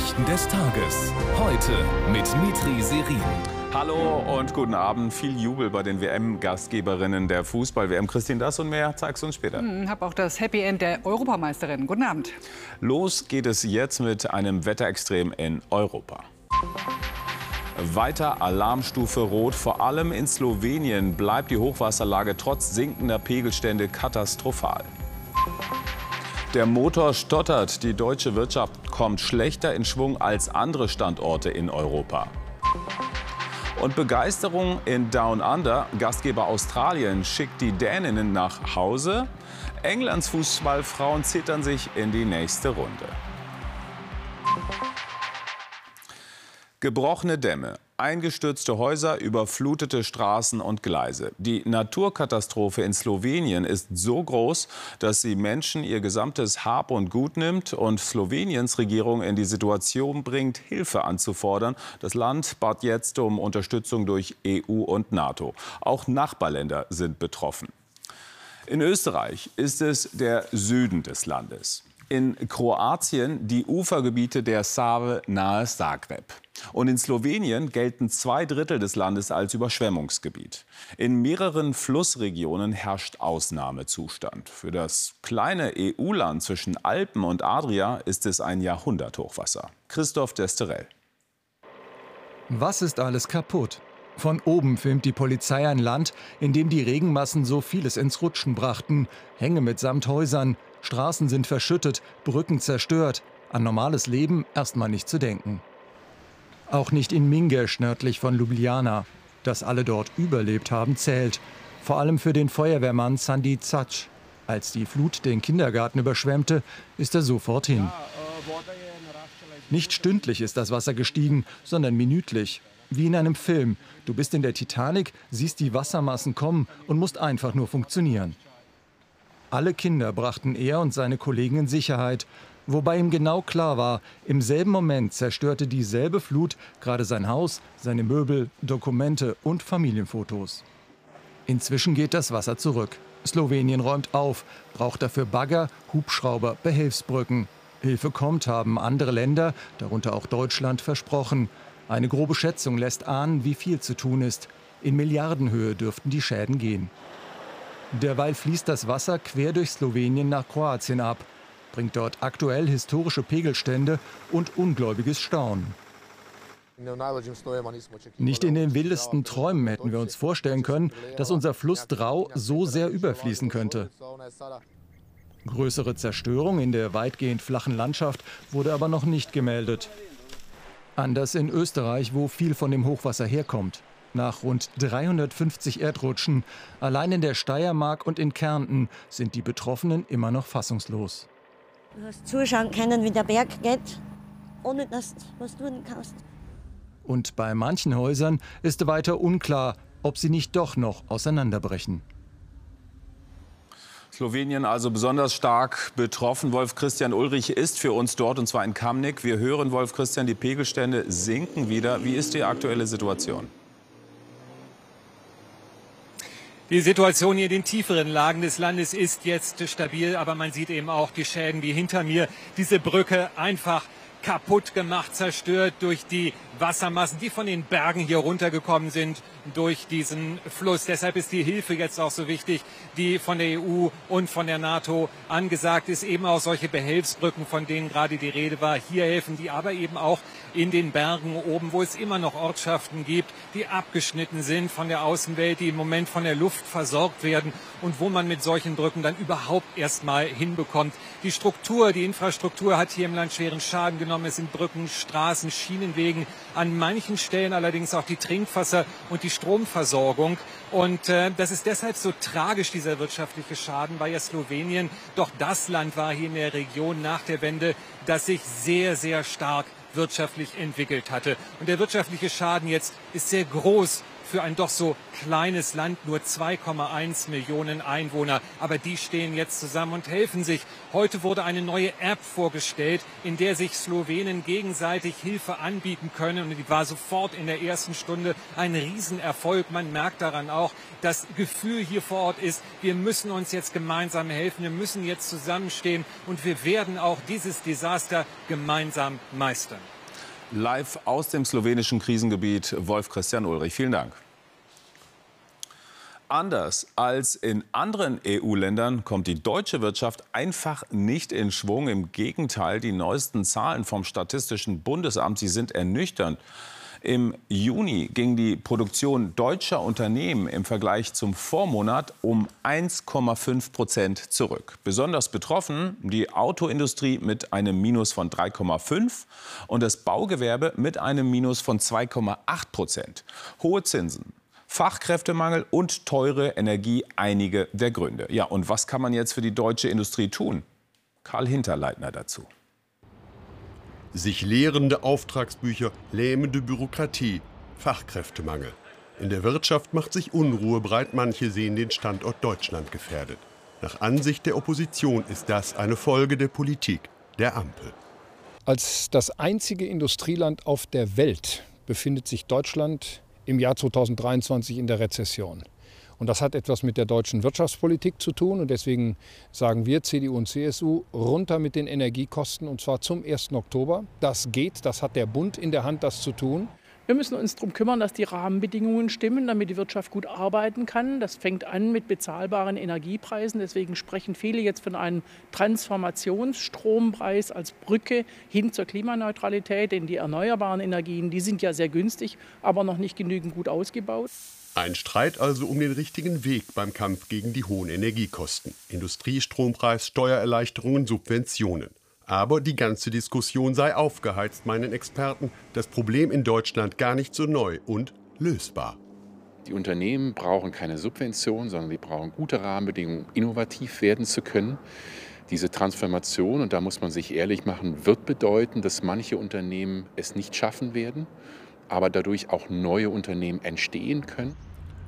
Nachrichten des Tages. Heute mit Mitri Serin. Hallo und guten Abend. Viel Jubel bei den WM-Gastgeberinnen der Fußball-WM. Christine, das und mehr zeigst du uns später. Ich habe auch das Happy End der Europameisterin. Guten Abend. Los geht es jetzt mit einem Wetterextrem in Europa. Weiter Alarmstufe Rot. Vor allem in Slowenien bleibt die Hochwasserlage trotz sinkender Pegelstände katastrophal. Der Motor stottert. Die deutsche Wirtschaft kommt schlechter in Schwung als andere Standorte in Europa. Und Begeisterung in Down Under. Gastgeber Australien schickt die Däninnen nach Hause. Englands Fußballfrauen zittern sich in die nächste Runde. Gebrochene Dämme, eingestürzte Häuser, überflutete Straßen und Gleise. Die Naturkatastrophe in Slowenien ist so groß, dass sie Menschen ihr gesamtes Hab und Gut nimmt und Sloweniens Regierung in die Situation bringt, Hilfe anzufordern. Das Land bat jetzt um Unterstützung durch EU und NATO. Auch Nachbarländer sind betroffen. In Österreich ist es der Süden des Landes. In Kroatien die Ufergebiete der Save nahe Zagreb. Und in Slowenien gelten zwei Drittel des Landes als Überschwemmungsgebiet. In mehreren Flussregionen herrscht Ausnahmezustand. Für das kleine EU-Land zwischen Alpen und Adria ist es ein Jahrhunderthochwasser. Christoph Desterell. Was ist alles kaputt? Von oben filmt die Polizei ein Land, in dem die Regenmassen so vieles ins Rutschen brachten. Hänge mitsamt Häusern, Straßen sind verschüttet, Brücken zerstört. An normales Leben erstmal nicht zu denken. Auch nicht in Mingesch nördlich von Ljubljana. Dass alle dort überlebt haben, zählt. Vor allem für den Feuerwehrmann Sandy Zatsch. Als die Flut den Kindergarten überschwemmte, ist er sofort hin. Nicht stündlich ist das Wasser gestiegen, sondern minütlich. Wie in einem Film. Du bist in der Titanic, siehst die Wassermassen kommen und musst einfach nur funktionieren. Alle Kinder brachten er und seine Kollegen in Sicherheit, wobei ihm genau klar war, im selben Moment zerstörte dieselbe Flut gerade sein Haus, seine Möbel, Dokumente und Familienfotos. Inzwischen geht das Wasser zurück. Slowenien räumt auf, braucht dafür Bagger, Hubschrauber, Behelfsbrücken. Hilfe kommt, haben andere Länder, darunter auch Deutschland, versprochen. Eine grobe Schätzung lässt ahnen, wie viel zu tun ist. In Milliardenhöhe dürften die Schäden gehen. Derweil fließt das Wasser quer durch Slowenien nach Kroatien ab, bringt dort aktuell historische Pegelstände und ungläubiges Staunen. Nicht in den wildesten Träumen hätten wir uns vorstellen können, dass unser Fluss Drau so sehr überfließen könnte. Größere Zerstörung in der weitgehend flachen Landschaft wurde aber noch nicht gemeldet. Anders in Österreich, wo viel von dem Hochwasser herkommt. Nach rund 350 Erdrutschen, allein in der Steiermark und in Kärnten, sind die Betroffenen immer noch fassungslos. Du hast zuschauen können, wie der Berg geht, ohne dass du was tun kannst. Und bei manchen Häusern ist weiter unklar, ob sie nicht doch noch auseinanderbrechen. Slowenien also besonders stark betroffen. Wolf Christian Ulrich ist für uns dort und zwar in Kamnik. Wir hören, Wolf Christian, die Pegelstände sinken wieder. Wie ist die aktuelle Situation? Die Situation hier in den tieferen Lagen des Landes ist jetzt stabil, aber man sieht eben auch die Schäden wie hinter mir. Diese Brücke einfach kaputt gemacht, zerstört durch die Wassermassen, die von den Bergen hier runtergekommen sind durch diesen Fluss. Deshalb ist die Hilfe jetzt auch so wichtig, die von der EU und von der NATO angesagt ist. Eben auch solche Behelfsbrücken, von denen gerade die Rede war, hier helfen die aber eben auch in den Bergen oben, wo es immer noch Ortschaften gibt, die abgeschnitten sind von der Außenwelt, die im Moment von der Luft versorgt werden und wo man mit solchen Brücken dann überhaupt erst mal hinbekommt. Die Struktur, die Infrastruktur hat hier im Land schweren Schaden genommen. Es sind Brücken, Straßen, Schienenwegen, an manchen Stellen allerdings auch die Trinkwasser und die Stromversorgung. Und äh, das ist deshalb so tragisch, dieser wirtschaftliche Schaden, weil ja Slowenien doch das Land war hier in der Region nach der Wende, das sich sehr, sehr stark wirtschaftlich entwickelt hatte. Und der wirtschaftliche Schaden jetzt ist sehr groß für ein doch so kleines Land, nur 2,1 Millionen Einwohner. Aber die stehen jetzt zusammen und helfen sich. Heute wurde eine neue App vorgestellt, in der sich Slowenen gegenseitig Hilfe anbieten können. Und die war sofort in der ersten Stunde ein Riesenerfolg. Man merkt daran auch, das Gefühl hier vor Ort ist, wir müssen uns jetzt gemeinsam helfen, wir müssen jetzt zusammenstehen und wir werden auch dieses Desaster gemeinsam meistern. Live aus dem slowenischen Krisengebiet Wolf Christian Ulrich. Vielen Dank. Anders als in anderen EU-Ländern kommt die deutsche Wirtschaft einfach nicht in Schwung. Im Gegenteil, die neuesten Zahlen vom Statistischen Bundesamt, sie sind ernüchternd. Im Juni ging die Produktion deutscher Unternehmen im Vergleich zum Vormonat um 1,5 Prozent zurück. Besonders betroffen die Autoindustrie mit einem Minus von 3,5 und das Baugewerbe mit einem Minus von 2,8 Prozent. Hohe Zinsen, Fachkräftemangel und teure Energie einige der Gründe. Ja, und was kann man jetzt für die deutsche Industrie tun? Karl Hinterleitner dazu. Sich leerende Auftragsbücher, lähmende Bürokratie, Fachkräftemangel. In der Wirtschaft macht sich Unruhe breit, manche sehen den Standort Deutschland gefährdet. Nach Ansicht der Opposition ist das eine Folge der Politik der Ampel. Als das einzige Industrieland auf der Welt befindet sich Deutschland im Jahr 2023 in der Rezession. Und das hat etwas mit der deutschen Wirtschaftspolitik zu tun. Und deswegen sagen wir CDU und CSU runter mit den Energiekosten und zwar zum 1. Oktober. Das geht, das hat der Bund in der Hand, das zu tun. Wir müssen uns darum kümmern, dass die Rahmenbedingungen stimmen, damit die Wirtschaft gut arbeiten kann. Das fängt an mit bezahlbaren Energiepreisen. Deswegen sprechen viele jetzt von einem Transformationsstrompreis als Brücke hin zur Klimaneutralität. Denn die erneuerbaren Energien, die sind ja sehr günstig, aber noch nicht genügend gut ausgebaut. Ein Streit also um den richtigen Weg beim Kampf gegen die hohen Energiekosten. Industriestrompreis, Steuererleichterungen, Subventionen. Aber die ganze Diskussion sei aufgeheizt, meinen Experten. Das Problem in Deutschland gar nicht so neu und lösbar. Die Unternehmen brauchen keine Subvention, sondern sie brauchen gute Rahmenbedingungen, um innovativ werden zu können. Diese Transformation, und da muss man sich ehrlich machen, wird bedeuten, dass manche Unternehmen es nicht schaffen werden, aber dadurch auch neue Unternehmen entstehen können.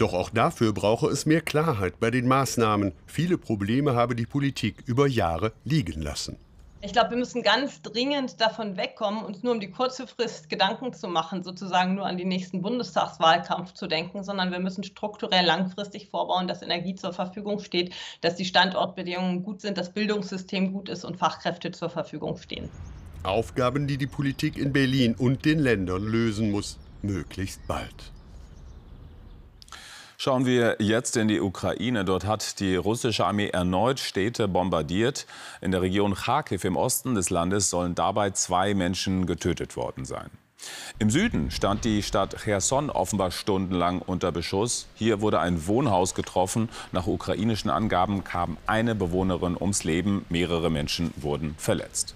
Doch auch dafür brauche es mehr Klarheit bei den Maßnahmen. Viele Probleme habe die Politik über Jahre liegen lassen. Ich glaube, wir müssen ganz dringend davon wegkommen, uns nur um die kurze Frist Gedanken zu machen, sozusagen nur an den nächsten Bundestagswahlkampf zu denken, sondern wir müssen strukturell langfristig vorbauen, dass Energie zur Verfügung steht, dass die Standortbedingungen gut sind, das Bildungssystem gut ist und Fachkräfte zur Verfügung stehen. Aufgaben, die die Politik in Berlin und den Ländern lösen muss, möglichst bald. Schauen wir jetzt in die Ukraine. Dort hat die russische Armee erneut Städte bombardiert. In der Region Kharkiv im Osten des Landes sollen dabei zwei Menschen getötet worden sein. Im Süden stand die Stadt Cherson offenbar stundenlang unter Beschuss. Hier wurde ein Wohnhaus getroffen. Nach ukrainischen Angaben kam eine Bewohnerin ums Leben. Mehrere Menschen wurden verletzt.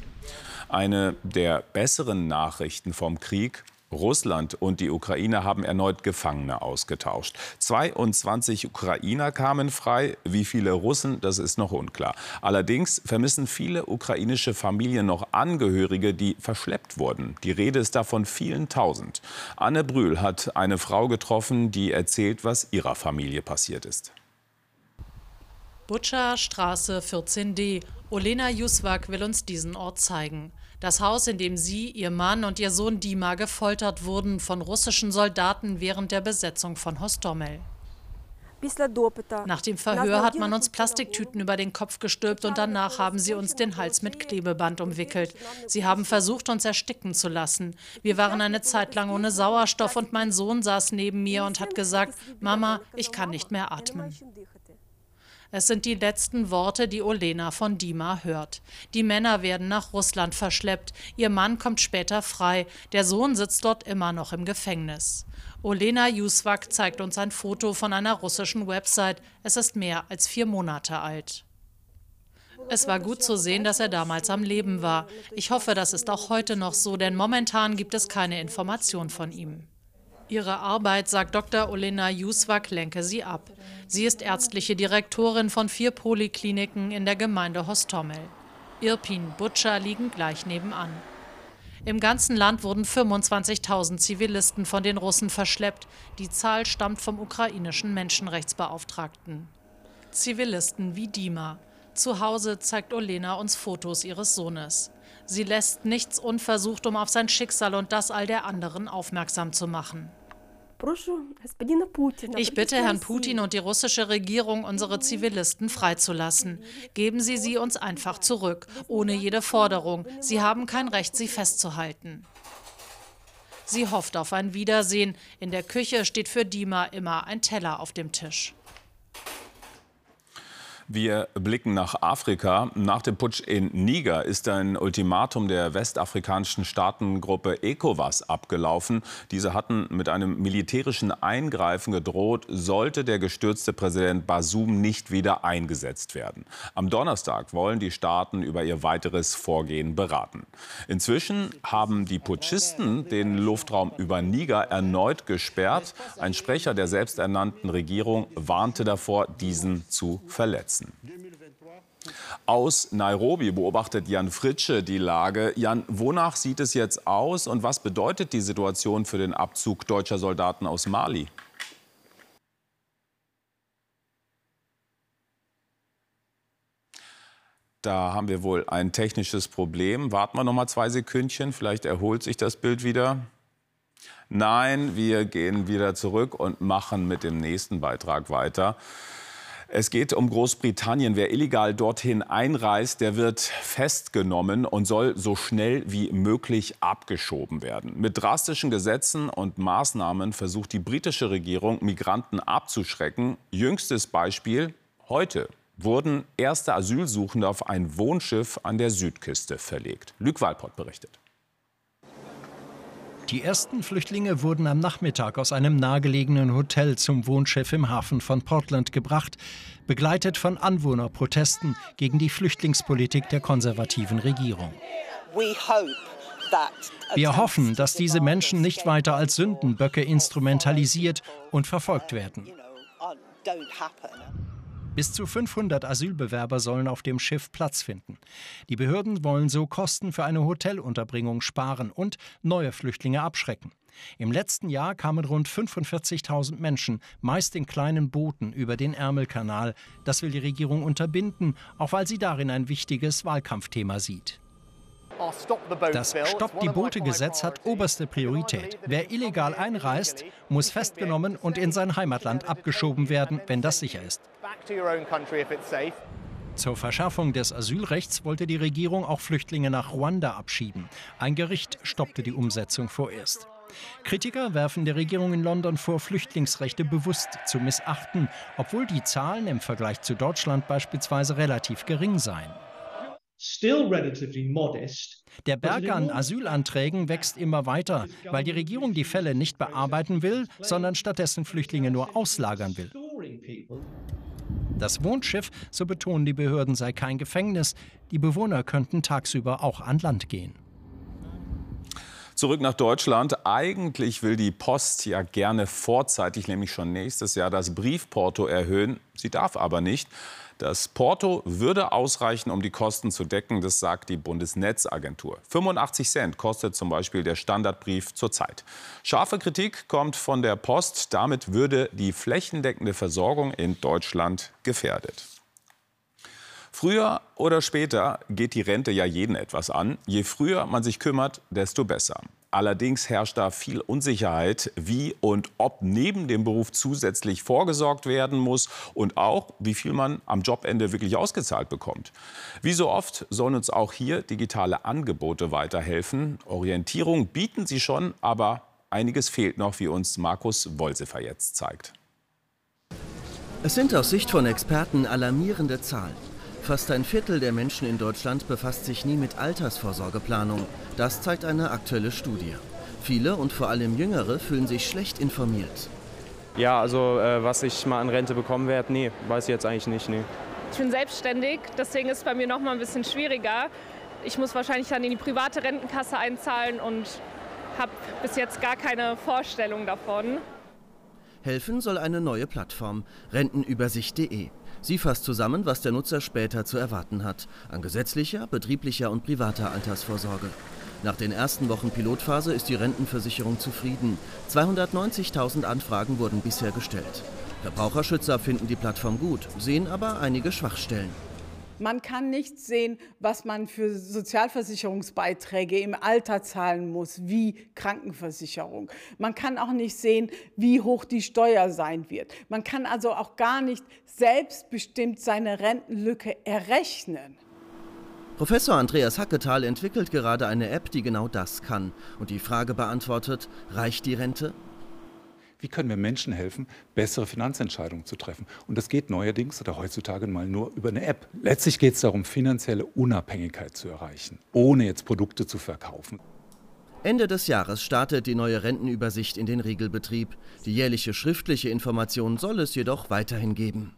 Eine der besseren Nachrichten vom Krieg. Russland und die Ukraine haben erneut Gefangene ausgetauscht. 22 Ukrainer kamen frei. Wie viele Russen, das ist noch unklar. Allerdings vermissen viele ukrainische Familien noch Angehörige, die verschleppt wurden. Die Rede ist davon vielen tausend. Anne Brühl hat eine Frau getroffen, die erzählt, was ihrer Familie passiert ist. Butscha Straße 14d. Olena Juswak will uns diesen Ort zeigen. Das Haus, in dem sie, ihr Mann und ihr Sohn Dima gefoltert wurden von russischen Soldaten während der Besetzung von Hostomel. Nach dem Verhör hat man uns Plastiktüten über den Kopf gestülpt und danach haben sie uns den Hals mit Klebeband umwickelt. Sie haben versucht, uns ersticken zu lassen. Wir waren eine Zeit lang ohne Sauerstoff und mein Sohn saß neben mir und hat gesagt, Mama, ich kann nicht mehr atmen. Es sind die letzten Worte, die Olena von Dima hört. Die Männer werden nach Russland verschleppt. Ihr Mann kommt später frei. Der Sohn sitzt dort immer noch im Gefängnis. Olena Juswak zeigt uns ein Foto von einer russischen Website. Es ist mehr als vier Monate alt. Es war gut zu sehen, dass er damals am Leben war. Ich hoffe, das ist auch heute noch so, denn momentan gibt es keine Information von ihm. Ihre Arbeit, sagt Dr. Olena Juswak, lenke sie ab. Sie ist ärztliche Direktorin von vier Polikliniken in der Gemeinde Hostomel. Irpin, Butscha liegen gleich nebenan. Im ganzen Land wurden 25.000 Zivilisten von den Russen verschleppt. Die Zahl stammt vom ukrainischen Menschenrechtsbeauftragten. Zivilisten wie Dima. Zu Hause zeigt Olena uns Fotos ihres Sohnes. Sie lässt nichts unversucht, um auf sein Schicksal und das all der anderen aufmerksam zu machen. Ich bitte Herrn Putin und die russische Regierung, unsere Zivilisten freizulassen. Geben Sie sie uns einfach zurück, ohne jede Forderung. Sie haben kein Recht, sie festzuhalten. Sie hofft auf ein Wiedersehen. In der Küche steht für Dima immer ein Teller auf dem Tisch. Wir blicken nach Afrika. Nach dem Putsch in Niger ist ein Ultimatum der westafrikanischen Staatengruppe ECOWAS abgelaufen. Diese hatten mit einem militärischen Eingreifen gedroht, sollte der gestürzte Präsident Basum nicht wieder eingesetzt werden. Am Donnerstag wollen die Staaten über ihr weiteres Vorgehen beraten. Inzwischen haben die Putschisten den Luftraum über Niger erneut gesperrt. Ein Sprecher der selbsternannten Regierung warnte davor, diesen zu verletzen setzen. Aus Nairobi beobachtet Jan Fritsche die Lage. Jan, wonach sieht es jetzt aus und was bedeutet die Situation für den Abzug deutscher Soldaten aus Mali? Da haben wir wohl ein technisches Problem. Warten wir noch mal zwei Sekündchen, vielleicht erholt sich das Bild wieder. Nein, wir gehen wieder zurück und machen mit dem nächsten Beitrag weiter. Es geht um Großbritannien. Wer illegal dorthin einreist, der wird festgenommen und soll so schnell wie möglich abgeschoben werden. Mit drastischen Gesetzen und Maßnahmen versucht die britische Regierung, Migranten abzuschrecken. Jüngstes Beispiel heute wurden erste Asylsuchende auf ein Wohnschiff an der Südküste verlegt. Luc Walpott berichtet. Die ersten Flüchtlinge wurden am Nachmittag aus einem nahegelegenen Hotel zum Wohnschiff im Hafen von Portland gebracht, begleitet von Anwohnerprotesten gegen die Flüchtlingspolitik der konservativen Regierung. Wir hoffen, dass diese Menschen nicht weiter als Sündenböcke instrumentalisiert und verfolgt werden. Bis zu 500 Asylbewerber sollen auf dem Schiff Platz finden. Die Behörden wollen so Kosten für eine Hotelunterbringung sparen und neue Flüchtlinge abschrecken. Im letzten Jahr kamen rund 45.000 Menschen, meist in kleinen Booten, über den Ärmelkanal. Das will die Regierung unterbinden, auch weil sie darin ein wichtiges Wahlkampfthema sieht. Das Stopp die Boote-Gesetz hat oberste Priorität. Wer illegal einreist, muss festgenommen und in sein Heimatland abgeschoben werden, wenn das sicher ist. Zur Verschärfung des Asylrechts wollte die Regierung auch Flüchtlinge nach Ruanda abschieben. Ein Gericht stoppte die Umsetzung vorerst. Kritiker werfen der Regierung in London vor, Flüchtlingsrechte bewusst zu missachten, obwohl die Zahlen im Vergleich zu Deutschland beispielsweise relativ gering seien. Der Berg an Asylanträgen wächst immer weiter, weil die Regierung die Fälle nicht bearbeiten will, sondern stattdessen Flüchtlinge nur auslagern will. Das Wohnschiff, so betonen die Behörden, sei kein Gefängnis. Die Bewohner könnten tagsüber auch an Land gehen. Zurück nach Deutschland. Eigentlich will die Post ja gerne vorzeitig, nämlich schon nächstes Jahr, das Briefporto erhöhen. Sie darf aber nicht. Das Porto würde ausreichen, um die Kosten zu decken, das sagt die Bundesnetzagentur. 85 Cent kostet zum Beispiel der Standardbrief zurzeit. Scharfe Kritik kommt von der Post. Damit würde die flächendeckende Versorgung in Deutschland gefährdet. Früher oder später geht die Rente ja jeden etwas an. Je früher man sich kümmert, desto besser. Allerdings herrscht da viel Unsicherheit, wie und ob neben dem Beruf zusätzlich vorgesorgt werden muss und auch, wie viel man am Jobende wirklich ausgezahlt bekommt. Wie so oft sollen uns auch hier digitale Angebote weiterhelfen. Orientierung bieten sie schon, aber einiges fehlt noch, wie uns Markus Wolsefer jetzt zeigt. Es sind aus Sicht von Experten alarmierende Zahlen. Fast ein Viertel der Menschen in Deutschland befasst sich nie mit Altersvorsorgeplanung. Das zeigt eine aktuelle Studie. Viele und vor allem Jüngere fühlen sich schlecht informiert. Ja, also äh, was ich mal an Rente bekommen werde, nee, weiß ich jetzt eigentlich nicht. Nee. Ich bin selbstständig, deswegen ist es bei mir noch mal ein bisschen schwieriger. Ich muss wahrscheinlich dann in die private Rentenkasse einzahlen und habe bis jetzt gar keine Vorstellung davon. Helfen soll eine neue Plattform, rentenübersicht.de. Sie fasst zusammen, was der Nutzer später zu erwarten hat, an gesetzlicher, betrieblicher und privater Altersvorsorge. Nach den ersten Wochen Pilotphase ist die Rentenversicherung zufrieden. 290.000 Anfragen wurden bisher gestellt. Verbraucherschützer finden die Plattform gut, sehen aber einige Schwachstellen. Man kann nicht sehen, was man für Sozialversicherungsbeiträge im Alter zahlen muss, wie Krankenversicherung. Man kann auch nicht sehen, wie hoch die Steuer sein wird. Man kann also auch gar nicht selbstbestimmt seine Rentenlücke errechnen. Professor Andreas Hacketal entwickelt gerade eine App, die genau das kann und die Frage beantwortet, reicht die Rente? Wie können wir Menschen helfen, bessere Finanzentscheidungen zu treffen? Und das geht neuerdings oder heutzutage mal nur über eine App. Letztlich geht es darum, finanzielle Unabhängigkeit zu erreichen, ohne jetzt Produkte zu verkaufen. Ende des Jahres startet die neue Rentenübersicht in den Regelbetrieb. Die jährliche schriftliche Information soll es jedoch weiterhin geben.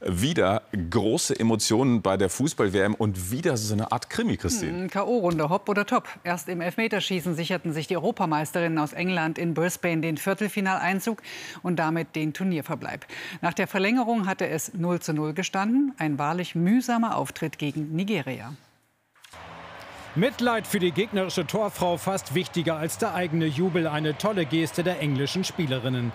Wieder große Emotionen bei der Fußball-WM und wieder so eine Art Krimi, Christine. Hm, K.O.-Runde, hopp oder top. Erst im Elfmeterschießen sicherten sich die Europameisterinnen aus England in Brisbane den Viertelfinaleinzug und damit den Turnierverbleib. Nach der Verlängerung hatte es 0 zu 0 gestanden. Ein wahrlich mühsamer Auftritt gegen Nigeria. Mitleid für die gegnerische Torfrau fast wichtiger als der eigene Jubel. Eine tolle Geste der englischen Spielerinnen.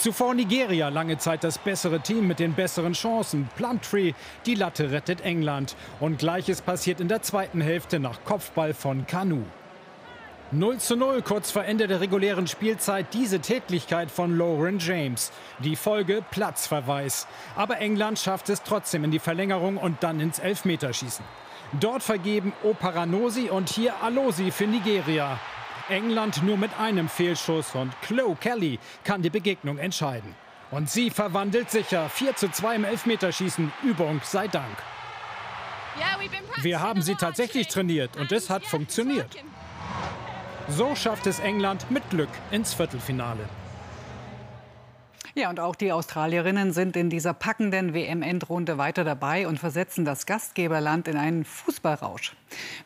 Zuvor Nigeria lange Zeit das bessere Team mit den besseren Chancen. Plumtree, die Latte rettet England. Und gleiches passiert in der zweiten Hälfte nach Kopfball von Kanu. 0 zu 0 kurz vor Ende der regulären Spielzeit diese Tätlichkeit von Lauren James. Die Folge Platzverweis. Aber England schafft es trotzdem in die Verlängerung und dann ins Elfmeterschießen. Dort vergeben Oparanosi und hier Alosi für Nigeria. England nur mit einem Fehlschuss und Chloe Kelly kann die Begegnung entscheiden. Und sie verwandelt sicher 4 zu 2 im Elfmeterschießen. Übung sei Dank. Wir haben sie tatsächlich trainiert und es hat funktioniert. So schafft es England mit Glück ins Viertelfinale. Ja, und auch die Australierinnen sind in dieser packenden WM-Endrunde weiter dabei und versetzen das Gastgeberland in einen Fußballrausch.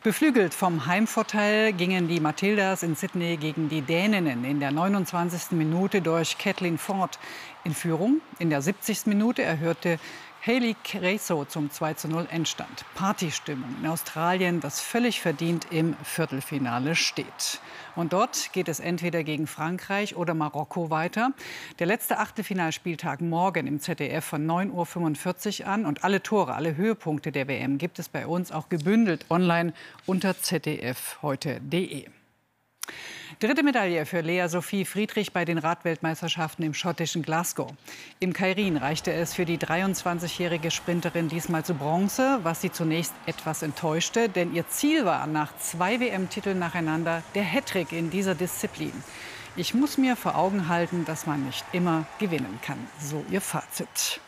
Beflügelt vom Heimvorteil gingen die Matildas in Sydney gegen die Däninnen in der 29. Minute durch Kathleen Ford in Führung. In der 70. Minute erhörte Hayley Creso zum 2 zu 0 Endstand. Partystimmung in Australien, das völlig verdient im Viertelfinale steht. Und dort geht es entweder gegen Frankreich oder Marokko weiter. Der letzte Achtelfinalspieltag morgen im ZDF von 9.45 Uhr an. Und alle Tore, alle Höhepunkte der WM gibt es bei uns auch gebündelt online unter zdfheute.de. Dritte Medaille für Lea Sophie Friedrich bei den Radweltmeisterschaften im schottischen Glasgow. Im Kairin reichte es für die 23-jährige Sprinterin diesmal zu Bronze, was sie zunächst etwas enttäuschte, denn ihr Ziel war nach zwei WM-Titeln nacheinander der Hattrick in dieser Disziplin. Ich muss mir vor Augen halten, dass man nicht immer gewinnen kann. So ihr Fazit.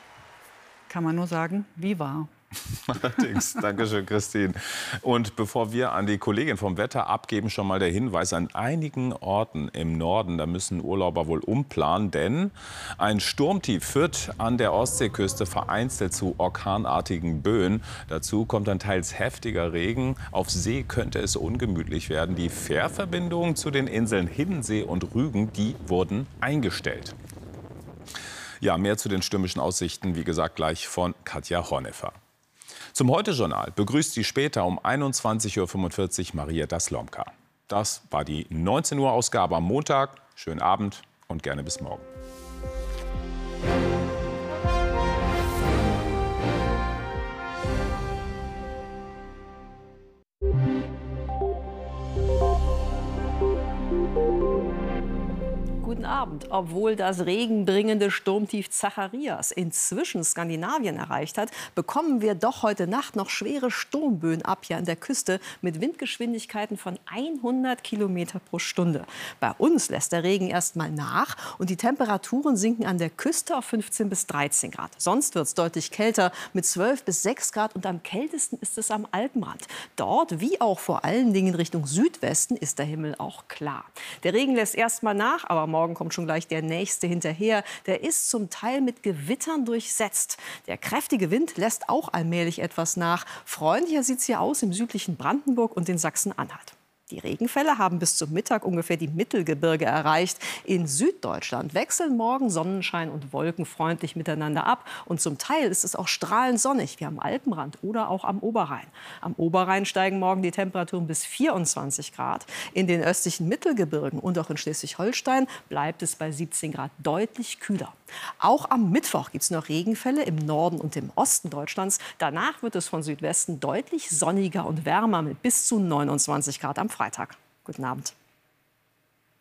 Kann man nur sagen, wie wahr. Allerdings. Dankeschön, Christine. Und bevor wir an die Kollegin vom Wetter abgeben, schon mal der Hinweis an einigen Orten im Norden. Da müssen Urlauber wohl umplanen, denn ein Sturmtief führt an der Ostseeküste vereinzelt zu orkanartigen Böen. Dazu kommt dann teils heftiger Regen. Auf See könnte es ungemütlich werden. Die Fährverbindungen zu den Inseln Hiddensee und Rügen, die wurden eingestellt. Ja, mehr zu den stürmischen Aussichten, wie gesagt, gleich von Katja Horneffer. Zum Heute-Journal begrüßt sie später um 21.45 Uhr Marietta Slomka. Das war die 19 Uhr Ausgabe am Montag. Schönen Abend und gerne bis morgen. Guten Abend. Obwohl das regenbringende Sturmtief Zacharias inzwischen Skandinavien erreicht hat, bekommen wir doch heute Nacht noch schwere Sturmböen ab hier an der Küste mit Windgeschwindigkeiten von 100 Kilometer pro Stunde. Bei uns lässt der Regen erst mal nach und die Temperaturen sinken an der Küste auf 15 bis 13 Grad. Sonst wird es deutlich kälter mit 12 bis 6 Grad und am kältesten ist es am Alpenrand. Dort, wie auch vor allen Dingen Richtung Südwesten, ist der Himmel auch klar. Der Regen lässt erst mal nach, aber morgen kommt schon gleich der nächste hinterher. Der ist zum Teil mit Gewittern durchsetzt. Der kräftige Wind lässt auch allmählich etwas nach. Freundlicher sieht es hier aus im südlichen Brandenburg und in Sachsen-Anhalt. Die Regenfälle haben bis zum Mittag ungefähr die Mittelgebirge erreicht. In Süddeutschland wechseln morgen Sonnenschein und Wolken freundlich miteinander ab. Und zum Teil ist es auch strahlend sonnig, wie am Alpenrand oder auch am Oberrhein. Am Oberrhein steigen morgen die Temperaturen bis 24 Grad. In den östlichen Mittelgebirgen und auch in Schleswig-Holstein bleibt es bei 17 Grad deutlich kühler. Auch am Mittwoch gibt es noch Regenfälle im Norden und im Osten Deutschlands. Danach wird es von Südwesten deutlich sonniger und wärmer mit bis zu 29 Grad am Freitag. Guten Abend.